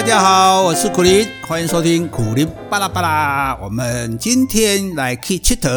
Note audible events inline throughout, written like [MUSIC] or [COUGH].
大家好，我是苦林，欢迎收听苦林巴拉巴拉。我们今天来去佚佗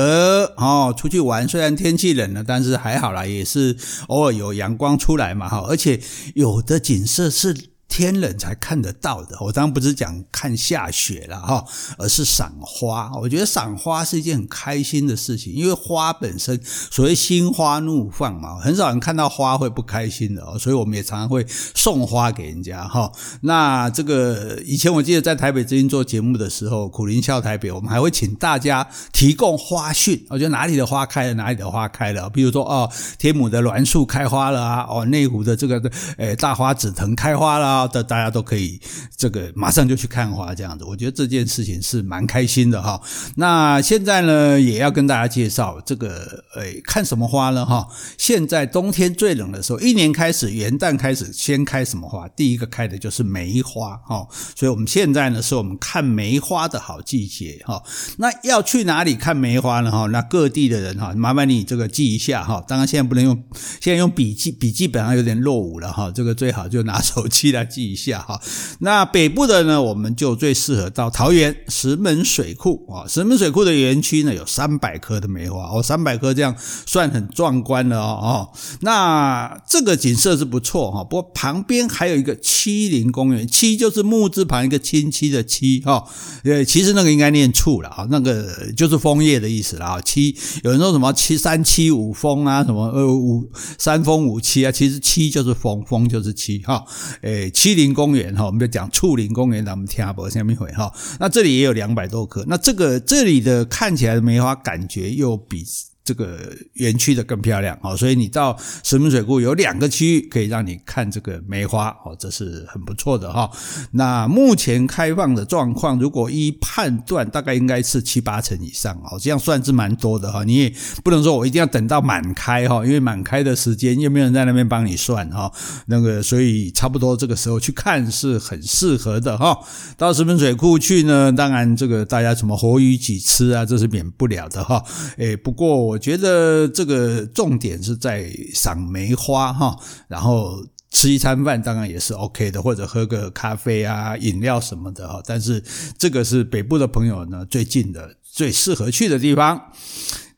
哦，出去玩。虽然天气冷了，但是还好啦，也是偶尔有阳光出来嘛哈。而且有的景色是。天冷才看得到的，我当然不是讲看下雪了哈，而是赏花。我觉得赏花是一件很开心的事情，因为花本身所谓心花怒放嘛，很少人看到花会不开心的哦，所以我们也常常会送花给人家哈。那这个以前我记得在台北之音做节目的时候，苦苓笑台北，我们还会请大家提供花讯，我觉得哪里的花开了，哪里的花开了，比如说哦，天母的栾树开花了啊，哦，内湖的这个诶大花紫藤开花了。的大家都可以这个马上就去看花这样子，我觉得这件事情是蛮开心的哈。那现在呢，也要跟大家介绍这个诶，看什么花呢哈？现在冬天最冷的时候，一年开始元旦开始先开什么花？第一个开的就是梅花哈。所以我们现在呢，是我们看梅花的好季节哈。那要去哪里看梅花呢哈？那各地的人哈，麻烦你这个记一下哈。当然现在不能用，现在用笔记笔记本上有点落伍了哈。这个最好就拿手机来。记一下哈，那北部的呢，我们就最适合到桃园石门水库啊。石门水库的园区呢，有三百棵的梅花哦，三百棵这样算很壮观了哦。那这个景色是不错哈，不过旁边还有一个七林公园，七就是木字旁一个亲戚的七哈，呃，其实那个应该念处了啊，那个就是枫叶的意思了啊。七有人说什么七三七五枫啊，什么呃五三枫五七啊，其实七就是枫，枫就是七哈，诶。七林公园哈，我们就讲树林公园，咱们听不下面回哈。那这里也有两百多棵，那这个这里的看起来的梅花感觉又比。这个园区的更漂亮哦，所以你到石门水库有两个区域可以让你看这个梅花哦，这是很不错的哈。那目前开放的状况，如果一判断，大概应该是七八成以上哦，这样算是蛮多的哈。你也不能说我一定要等到满开哈，因为满开的时间又没有人在那边帮你算哈。那个所以差不多这个时候去看是很适合的哈。到石门水库去呢，当然这个大家什么活鱼几吃啊，这是免不了的哈。诶，不过。我觉得这个重点是在赏梅花哈，然后吃一餐饭当然也是 OK 的，或者喝个咖啡啊、饮料什么的哈。但是这个是北部的朋友呢最近的、最适合去的地方。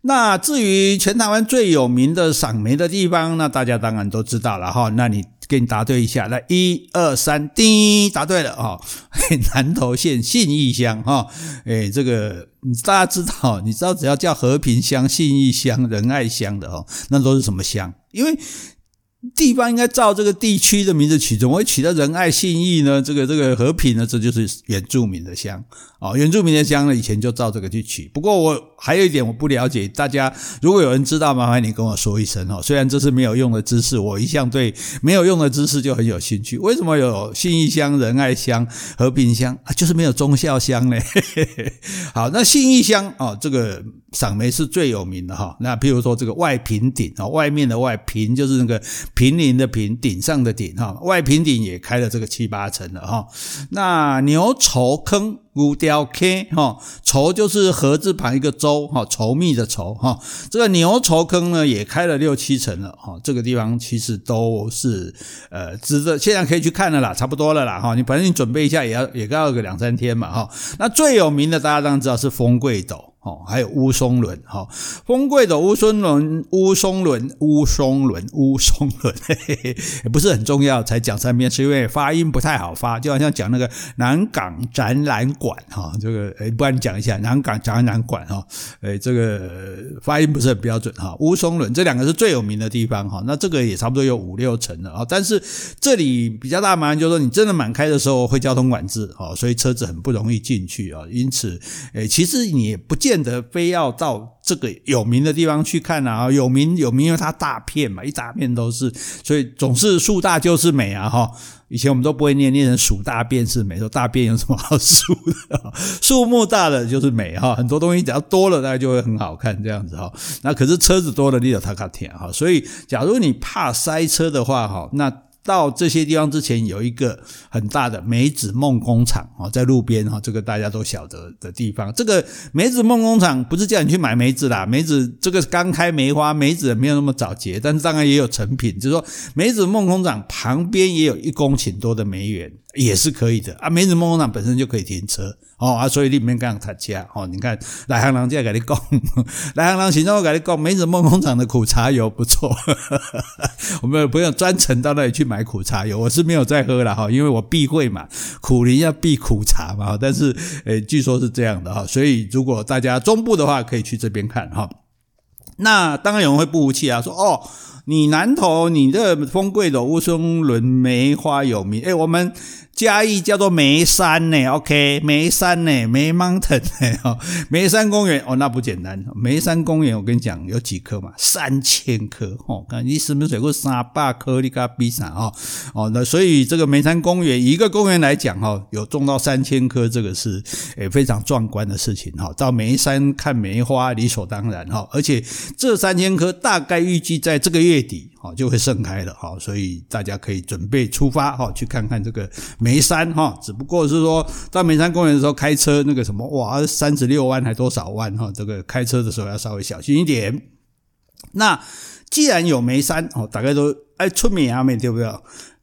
那至于全台湾最有名的赏梅的地方，那大家当然都知道了哈。那你给你答对一下，来一二三，叮，答对了啊！[LAUGHS] 南投县信义乡哈，诶，这个大家知道，你知道只要叫和平乡、信义乡、仁爱乡的哦，那都是什么乡？因为地方应该照这个地区的名字取，怎么会取到仁爱信义呢？这个这个和平呢？这就是原住民的乡哦，原住民的乡呢，以前就照这个去取。不过我还有一点我不了解，大家如果有人知道，麻烦你跟我说一声哦。虽然这是没有用的知识，我一向对没有用的知识就很有兴趣。为什么有信义乡、仁爱乡、和平乡啊？就是没有忠孝乡呢？[LAUGHS] 好，那信义乡哦，这个赏梅是最有名的哈。那譬如说这个外平顶啊，外面的外平就是那个。平林的平，顶上的顶哈，外平顶也开了这个七八层了哈。那牛稠坑乌雕 K 哈，稠就是禾字旁一个周哈，稠密的稠哈。这个牛稠坑呢也开了六七层了哈。这个地方其实都是呃值得，现在可以去看了啦，差不多了啦哈。你反正你准备一下也要也要个两三天嘛哈。那最有名的大家当然知道是风柜斗。哦，还有乌松仑，哈，风柜的乌松仑，乌松仑，乌松仑，乌松仑，嘿嘿嘿，也不是很重要，才讲三遍，是因为发音不太好发，就好像讲那个南港展览馆，哈，这个，诶，不然你讲一下南港展览馆，哈，诶，这个发音不是很标准，哈，乌松仑这两个是最有名的地方，哈，那这个也差不多有五六层了，啊，但是这里比较大麻烦，就是说你真的满开的时候会交通管制，哦，所以车子很不容易进去啊，因此，诶，其实你也不见。见得非要到这个有名的地方去看啊，有名有名，因为它大片嘛，一大片都是，所以总是树大就是美啊哈。以前我们都不会念念成数大便是美，说大便有什么好数的？[LAUGHS] 树木大了就是美哈，很多东西只要多了，大概就会很好看这样子哈。那可是车子多了，你有他卡甜哈。所以假如你怕塞车的话哈，那。到这些地方之前，有一个很大的梅子梦工厂哦，在路边哈，这个大家都晓得的地方。这个梅子梦工厂不是叫你去买梅子啦，梅子这个刚开梅花，梅子没有那么早结，但是当然也有成品。就是说，梅子梦工厂旁边也有一公顷多的梅园。也是可以的。啊。梅子梦工厂本身就可以停车。哦啊，所以里面刚刚他家哦，你看来行人家给你讲，[LAUGHS] 来行人现在我给你讲，梅子梦工厂的苦茶油不错，[LAUGHS] 我们不用专程到那里去买苦茶油，我是没有在喝了哈，因为我避讳嘛，苦林要避苦茶嘛，但是诶，据说是这样的哈，所以如果大家中部的话，可以去这边看哈。那当然有人会不服气啊，说哦。你南投，你的丰贵的乌松仑梅花有名，诶，我们。嘉义叫做梅山呢，OK，梅山呢，梅 mountain 呢，哦，梅山公园哦，那不简单。梅山公园我跟你讲有几棵嘛，三千棵哦，看你是不是水过三百棵，你个比啥哦哦，那所以这个梅山公园一个公园来讲哈，有种到三千棵，这个是诶非常壮观的事情哈。到梅山看梅花理所当然哈，而且这三千棵大概预计在这个月底哦就会盛开了哈，所以大家可以准备出发哈，去看看这个。梅山哈，只不过是说到梅山公园的时候开车那个什么哇，三十六弯还多少弯哈，这个开车的时候要稍微小心一点。那既然有梅山哦，大概都爱出名啊，没对不对？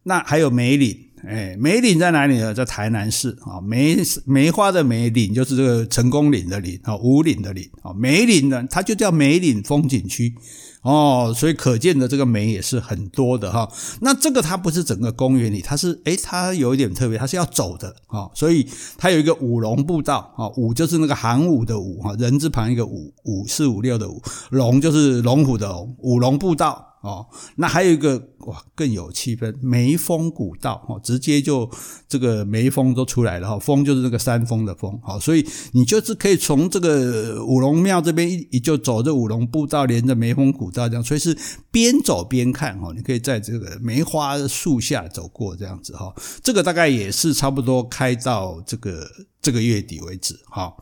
那还有梅岭，哎，梅岭在哪里呢？在台南市啊，梅梅花的梅岭就是这个成功岭的岭啊，五岭的岭啊，梅岭呢，它就叫梅岭风景区。哦，所以可见的这个梅也是很多的哈。那这个它不是整个公园里，它是诶，它有一点特别，它是要走的哈。所以它有一个五龙步道啊，五就是那个行伍的五哈，人字旁一个五，五四五六的五，龙就是龙虎的龙，五龙步道。哦，那还有一个哇，更有气氛，梅峰古道哦，直接就这个梅峰都出来了哈，峰就是那个山峰的峰，好，所以你就是可以从这个五龙庙这边一就走这五龙步道，连着梅峰古道这样，所以是边走边看哦，你可以在这个梅花树下走过这样子哈，这个大概也是差不多开到这个这个月底为止哈。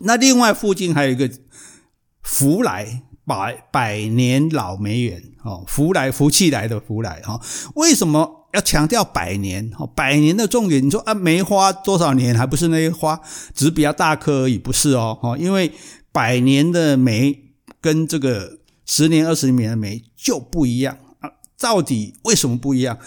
那另外附近还有一个福来。百百年老梅园哦，福来福气来的福来哈，为什么要强调百年？哦，百年的重点，你说啊，梅花多少年还不是那些花，只是比较大颗而已，不是哦，哈，因为百年的梅跟这个十年、二十年的梅就不一样啊，到底为什么不一样？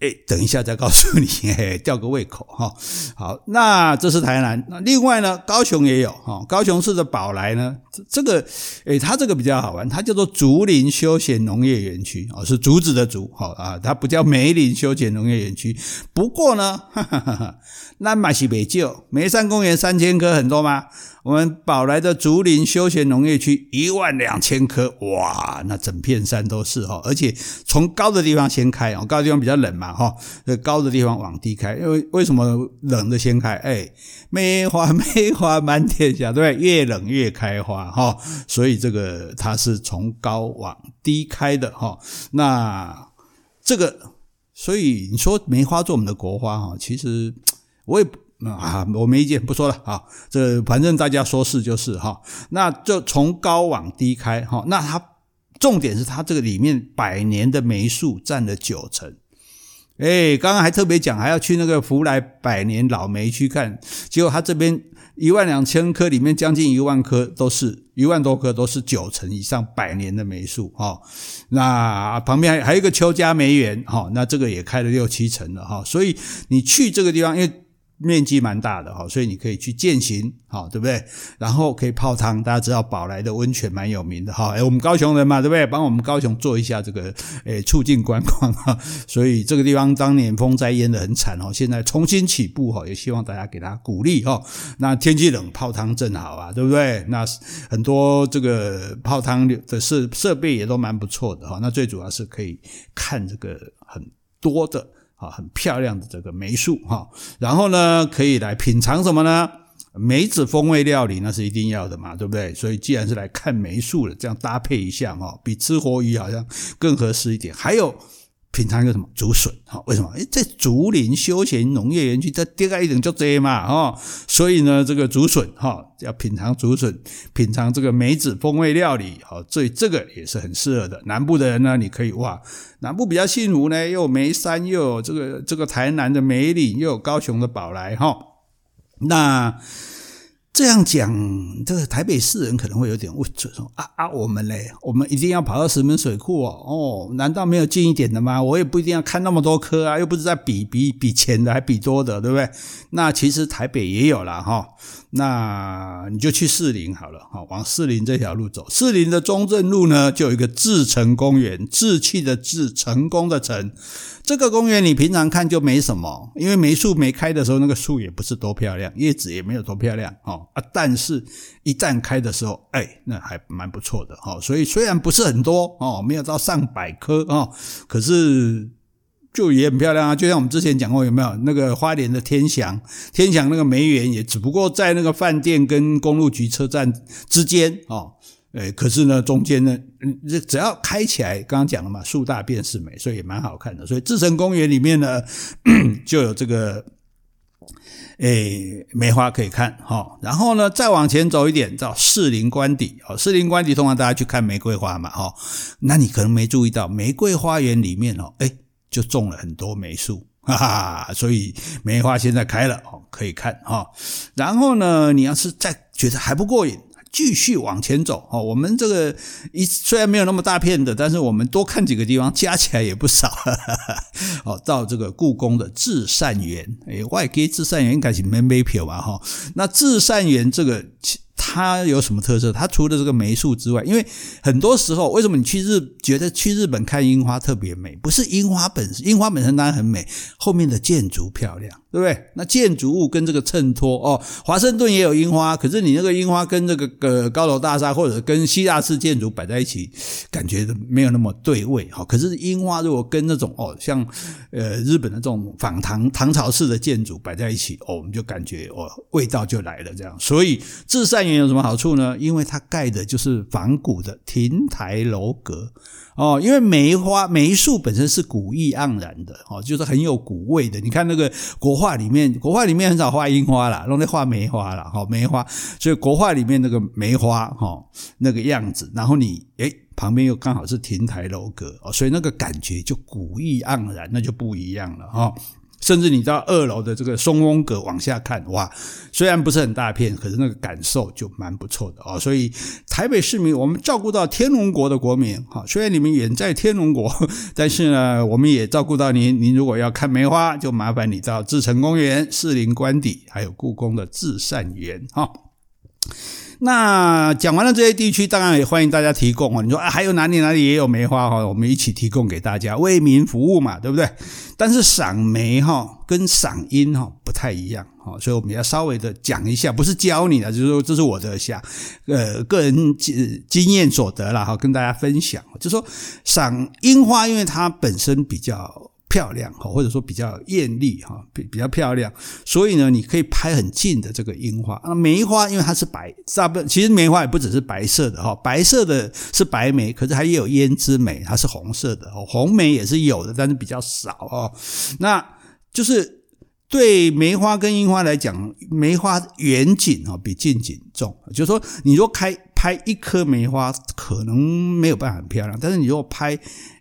哎，等一下再告诉你，[LAUGHS] 嘿，吊个胃口哈。好，那这是台南。那另外呢，高雄也有哈。高雄市的宝来呢，这个，哎，它这个比较好玩，它叫做竹林休闲农业园区哦，是竹子的竹，好啊，它不叫梅林休闲农业园区。不过呢，哈哈哈哈，那嘛是没救。梅山公园三千棵很多吗？我们宝来的竹林休闲农业区一万两千棵，哇，那整片山都是哈，而且从高的地方先开哦，高的地方比较冷嘛哈，高的地方往低开，因为为什么冷的先开？哎，梅花 [LAUGHS] 梅花满天下，对不对？越冷越开花哈，所以这个它是从高往低开的哈。那这个，所以你说梅花做我们的国花哈，其实我也。啊，我没意见，不说了啊。这反正大家说是就是哈。那就从高往低开哈。那它重点是它这个里面百年的梅树占了九成。哎，刚刚还特别讲还要去那个福来百年老梅去看，结果他这边一万两千棵里面将近一万棵都是一万多棵都是九成以上百年的梅树哈。那旁边还还有一个邱家梅园哈，那这个也开了六七成了哈。所以你去这个地方，因为面积蛮大的哈，所以你可以去践行，好，对不对？然后可以泡汤，大家知道宝来的温泉蛮有名的哈。哎，我们高雄人嘛，对不对？帮我们高雄做一下这个，诶，促进观光哈。[LAUGHS] 所以这个地方当年风灾淹得很惨哦，现在重新起步哈，也希望大家给他鼓励哈。那天气冷，泡汤正好啊，对不对？那很多这个泡汤的设设备也都蛮不错的哈。那最主要是可以看这个很多的。啊，很漂亮的这个梅树哈，然后呢，可以来品尝什么呢？梅子风味料理那是一定要的嘛，对不对？所以既然是来看梅树的，这样搭配一下哈，比吃活鱼好像更合适一点。还有。品尝一个什么竹笋？哈，为什么？诶，在竹林休闲农业园区，这第二一种叫这嘛，哈，所以呢，这个竹笋，哈，要品尝竹笋，品尝这个梅子风味料理，好，所以这个也是很适合的。南部的人呢，你可以哇，南部比较幸福呢，又有梅山，又有这个这个台南的梅岭，又有高雄的宝来，哈，那。这样讲，这个台北市人可能会有点问说啊啊，我们嘞，我们一定要跑到石门水库哦？哦，难道没有近一点的吗？我也不一定要看那么多颗啊，又不是在比比比浅的，还比多的，对不对？那其实台北也有啦哈。那你就去士林好了哈，往士林这条路走。士林的中正路呢，就有一个志成公园，志气的志，成功的成。这个公园你平常看就没什么，因为没树没开的时候，那个树也不是多漂亮，叶子也没有多漂亮哦啊。但是，一旦开的时候，哎，那还蛮不错的哦。所以虽然不是很多哦，没有到上百棵哦，可是。就也很漂亮啊，就像我们之前讲过，有没有那个花莲的天祥？天祥那个梅园也只不过在那个饭店跟公路局车站之间哦，诶，可是呢，中间呢，嗯，只要开起来，刚刚讲了嘛，树大便是美，所以也蛮好看的。所以志成公园里面呢，[CLEARS THROAT] 就有这个诶梅花可以看哈。然后呢，再往前走一点，到士林官邸哦，士林官邸通常大家去看玫瑰花嘛，哈，那你可能没注意到玫瑰花园里面哦，哎就种了很多梅树，哈哈，所以梅花现在开了哦，可以看哈。然后呢，你要是再觉得还不过瘾，继续往前走哦。我们这个一虽然没有那么大片的，但是我们多看几个地方，加起来也不少。[LAUGHS] 哦，到这个故宫的至善园，哎，外给至善园应该是没没撇吧？哈，那至善园这个。它有什么特色？它除了这个梅树之外，因为很多时候，为什么你去日觉得去日本看樱花特别美？不是樱花本身，樱花本身当然很美，后面的建筑漂亮。对不对？那建筑物跟这个衬托哦，华盛顿也有樱花，可是你那个樱花跟这个呃高楼大厦或者跟希腊式建筑摆在一起，感觉没有那么对味哈。可是樱花如果跟那种哦，像呃日本的这种仿唐唐朝式的建筑摆在一起哦，我们就感觉哦味道就来了这样。所以至善园有什么好处呢？因为它盖的就是仿古的亭台楼阁。哦，因为梅花梅树本身是古意盎然的，哦，就是很有古味的。你看那个国画里面，国画里面很少画樱花啦，都在画梅花啦，哈，梅花。所以国画里面那个梅花，哈，那个样子，然后你诶旁边又刚好是亭台楼阁，哦，所以那个感觉就古意盎然，那就不一样了，哈。甚至你到二楼的这个松风阁往下看，哇，虽然不是很大片，可是那个感受就蛮不错的哦。所以台北市民，我们照顾到天龙国的国民，哈，虽然你们远在天龙国，[LAUGHS] 但是呢，我们也照顾到您。您如果要看梅花，就麻烦你到志成公园、士林官邸，还有故宫的至善园，哈。那讲完了这些地区，当然也欢迎大家提供哦。你说啊，还有哪里哪里也有梅花哈，我们一起提供给大家，为民服务嘛，对不对？但是赏梅哈跟赏樱哈不太一样哈，所以我们要稍微的讲一下，不是教你的，就是说这是我的下呃个人经经验所得了哈，跟大家分享。就说赏樱花，因为它本身比较。漂亮哈，或者说比较艳丽哈，比比较漂亮，所以呢，你可以拍很近的这个樱花。那梅花因为它是白，大部分其实梅花也不只是白色的哈，白色的是白梅，可是它也有胭脂梅，它是红色的哦，红梅也是有的，但是比较少哦。那就是对梅花跟樱花来讲，梅花远景哈比近景重，就是说你若开拍一颗梅花，可能没有办法很漂亮，但是你如果拍。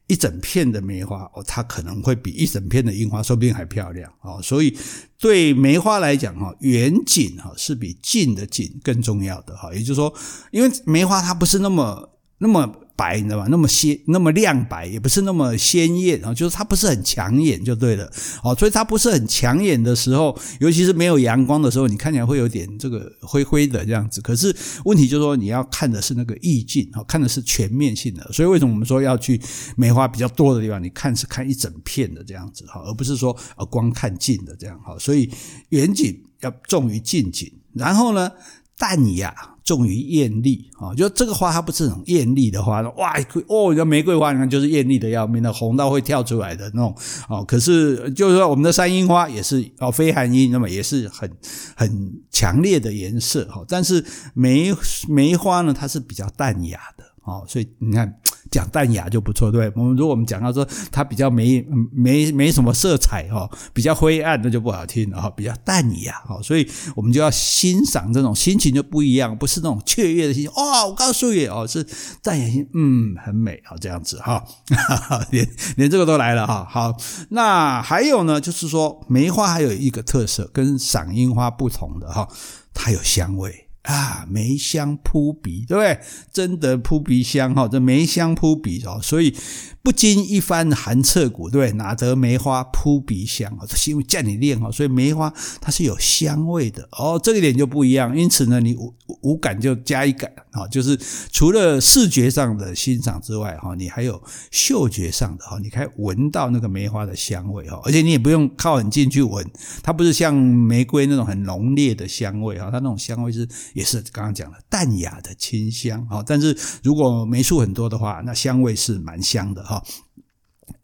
一整片的梅花哦，它可能会比一整片的樱花说不定还漂亮哦，所以对梅花来讲哈，远景哈是比近的景更重要的哈，也就是说，因为梅花它不是那么那么。白，你知道吧？那么鲜，那么亮白，也不是那么鲜艳啊，就是它不是很抢眼，就对了。哦，所以它不是很抢眼的时候，尤其是没有阳光的时候，你看起来会有点这个灰灰的这样子。可是问题就是说，你要看的是那个意境，看的是全面性的。所以为什么我们说要去梅花比较多的地方？你看是看一整片的这样子哈，而不是说呃光看近的这样哈。所以远景要重于近景，然后呢，淡雅。重于艳丽啊，就这个花它不是很艳丽的花，哇哦，你玫瑰花你看就是艳丽的要命的，红到会跳出来的那种哦。可是就是说我们的山樱花也是哦，非寒樱那么也是很很强烈的颜色哈，但是梅梅花呢，它是比较淡雅的哦，所以你看。讲淡雅就不错，对？我们如果我们讲到说它比较没没没什么色彩哈，比较灰暗，那就不好听了哈。比较淡雅哈，所以我们就要欣赏这种心情就不一样，不是那种雀跃的心情。哦，我告诉你哦，是淡雅心，嗯，很美啊，这样子哈，[LAUGHS] 连连这个都来了哈。好，那还有呢，就是说梅花还有一个特色，跟赏樱花不同的哈，它有香味。啊，梅香扑鼻，对不对？真的扑鼻香哈，这梅香扑鼻哦，所以不经一番寒彻骨，对不对？哪得梅花扑鼻香啊？是因为叫你练哈，所以梅花它是有香味的哦，这个点就不一样。因此呢，你五五感就加一感啊，就是除了视觉上的欣赏之外哈，你还有嗅觉上的哈，你可以闻到那个梅花的香味哈，而且你也不用靠很近去闻，它不是像玫瑰那种很浓烈的香味哈，它那种香味是。也是刚刚讲了淡雅的清香，但是如果梅树很多的话，那香味是蛮香的哈。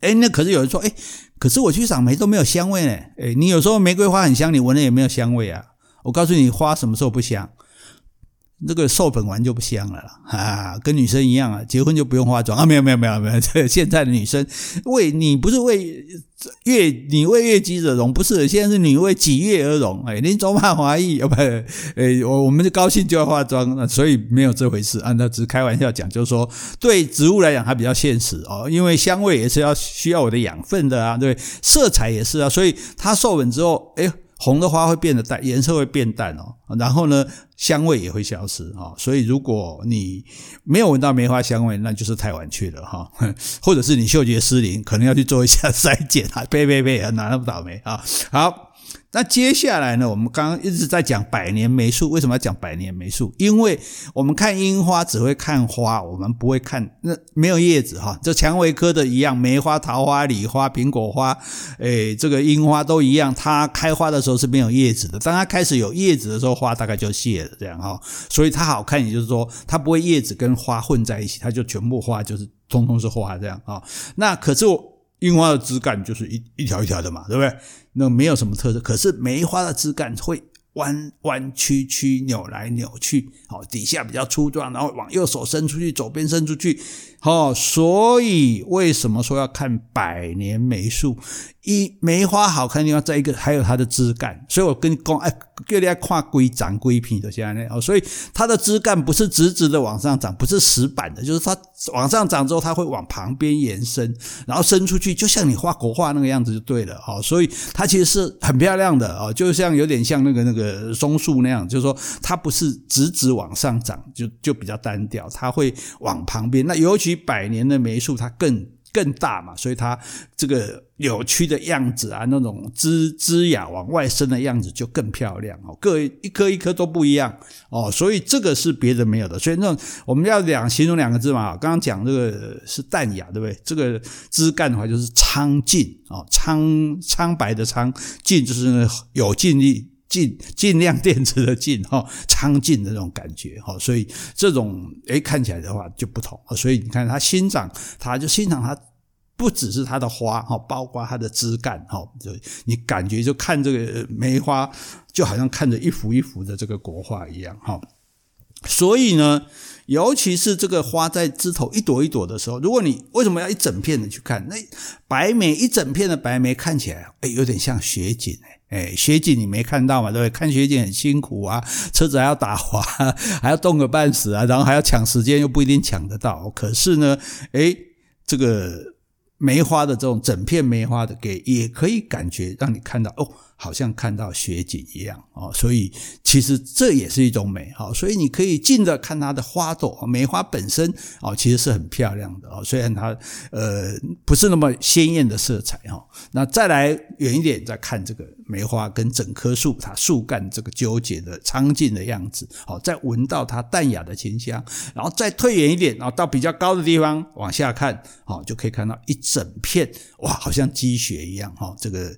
哎，那可是有人说，哎，可是我去赏梅都没有香味呢。哎，你有时候玫瑰花很香，你闻了也没有香味啊。我告诉你，花什么时候不香？那个授粉完就不香了啦，啊，跟女生一样啊，结婚就不用化妆。啊，没有没有没有没有，这 [LAUGHS] 现在的女生为你不是为月你为月己者容，不是，现在是你为己月而容，哎，您走马华裔，[LAUGHS] 不，哎，我我们就高兴就要化妆，所以没有这回事。啊，那只是开玩笑讲，就是说对植物来讲它比较现实哦，因为香味也是要需要我的养分的啊，对，色彩也是啊，所以它授粉之后，哎。红的花会变得淡，颜色会变淡哦，然后呢，香味也会消失啊。所以如果你没有闻到梅花香味，那就是太晚去了哈，[LAUGHS] 或者是你嗅觉失灵，可能要去做一下筛检啊。呸 [LAUGHS] 呸呸，哪那么倒霉啊？好。那接下来呢？我们刚刚一直在讲百年梅树，为什么要讲百年梅树？因为我们看樱花只会看花，我们不会看那没有叶子哈。这蔷薇科的一样，梅花、桃花、李花、苹果花，诶，这个樱花都一样，它开花的时候是没有叶子的。当它开始有叶子的时候，花大概就谢了，这样哈。所以它好看，也就是说它不会叶子跟花混在一起，它就全部花就是通通是花这样啊。那可是我。樱花的枝干就是一一条一条的嘛，对不对？那没有什么特色。可是梅花的枝干会弯弯曲曲、扭来扭去，好，底下比较粗壮，然后往右手伸出去，左边伸出去。好，所以为什么说要看百年梅树？一梅花好看的地方，再一个还有它的枝干。所以我跟你讲，哎，叫你要看规长规片的现在哦。所以它的枝干不是直直的往上长，不是死板的，就是它往上涨之后，它会往旁边延伸，然后伸出去，就像你画国画那个样子就对了。哦，所以它其实是很漂亮的哦，就像有点像那个那个松树那样，就是说它不是直直往上涨，就就比较单调，它会往旁边。那尤其百年的梅树，它更更大嘛，所以它这个扭曲的样子啊，那种枝枝桠往外伸的样子就更漂亮哦。各一颗一颗都不一样哦，所以这个是别的没有的。所以那我们要两形容两个字嘛，刚刚讲这个是淡雅，对不对？这个枝干的话就是苍劲哦，苍苍白的苍，劲就是有劲力。尽尽量电池的尽哈，[LAUGHS] 苍劲的那种感觉哈，所以这种诶看起来的话就不同，所以你看它欣赏，它就欣赏它不只是它的花哈，包括它的枝干哈，就你感觉就看这个梅花，就好像看着一幅一幅的这个国画一样哈。所以呢，尤其是这个花在枝头一朵一朵的时候，如果你为什么要一整片的去看？那白梅一整片的白梅看起来诶有点像雪景诶哎，雪景你没看到嘛？对不对？看雪景很辛苦啊，车子还要打滑，[LAUGHS] 还要冻个半死啊，然后还要抢时间，又不一定抢得到。可是呢，哎，这个梅花的这种整片梅花的给，也可以感觉让你看到哦。好像看到雪景一样哦，所以其实这也是一种美哈。所以你可以近着看它的花朵，梅花本身哦，其实是很漂亮的哦。虽然它呃不是那么鲜艳的色彩哈。那再来远一点，再看这个梅花跟整棵树它树干这个纠结的苍劲的样子，好，再闻到它淡雅的清香，然后再退远一点，然后到比较高的地方往下看，好，就可以看到一整片哇，好像积雪一样哈，这个。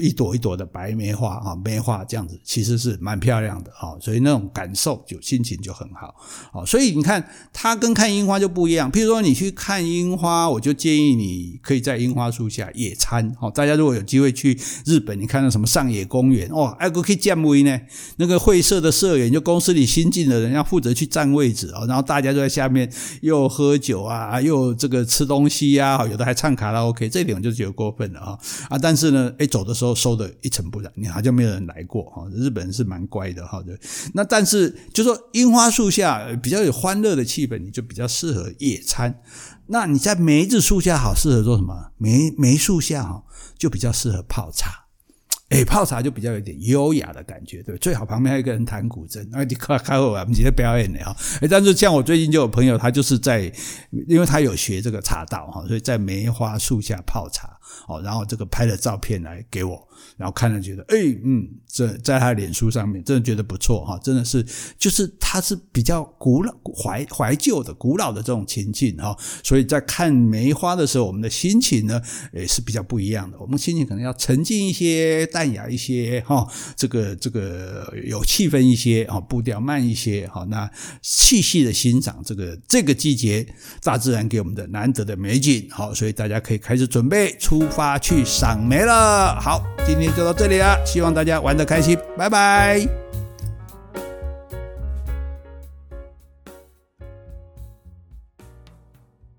一朵一朵的白梅花啊，梅花这样子其实是蛮漂亮的啊，所以那种感受就心情就很好啊。所以你看它跟看樱花就不一样。譬如说你去看樱花，我就建议你可以在樱花树下野餐。好，大家如果有机会去日本，你看到什么上野公园哦，还可以占位呢。那个会社的社员就公司里新进的人要负责去占位置啊，然后大家就在下面又喝酒啊，又这个吃东西啊，有的还唱卡拉 OK，这点我就觉得过分了啊啊！但是呢，诶走的时。都收的一尘不染，你好像没有人来过哈。日本人是蛮乖的哈，对。那但是就说樱花树下比较有欢乐的气氛，你就比较适合野餐。那你在梅子树下好适合做什么？梅梅树下哈就比较适合泡茶。哎，泡茶就比较有点优雅的感觉，对，最好旁边还有一个人弹古筝，那，你快开会啊，你在表演的啊。哎，但是像我最近就有朋友，他就是在，因为他有学这个茶道哈，所以在梅花树下泡茶，哦，然后这个拍了照片来给我。然后看了觉得，哎，嗯，这在他脸书上面真的觉得不错哈，真的是，就是他是比较古老、怀怀旧的、古老的这种情境哈，所以在看梅花的时候，我们的心情呢，也是比较不一样的。我们心情可能要沉静一些、淡雅一些哈，这个这个有气氛一些啊，步调慢一些哈，那细细的欣赏这个这个季节大自然给我们的难得的美景。好，所以大家可以开始准备出发去赏梅了。好，今天。就到这里了，希望大家玩得开心，拜拜。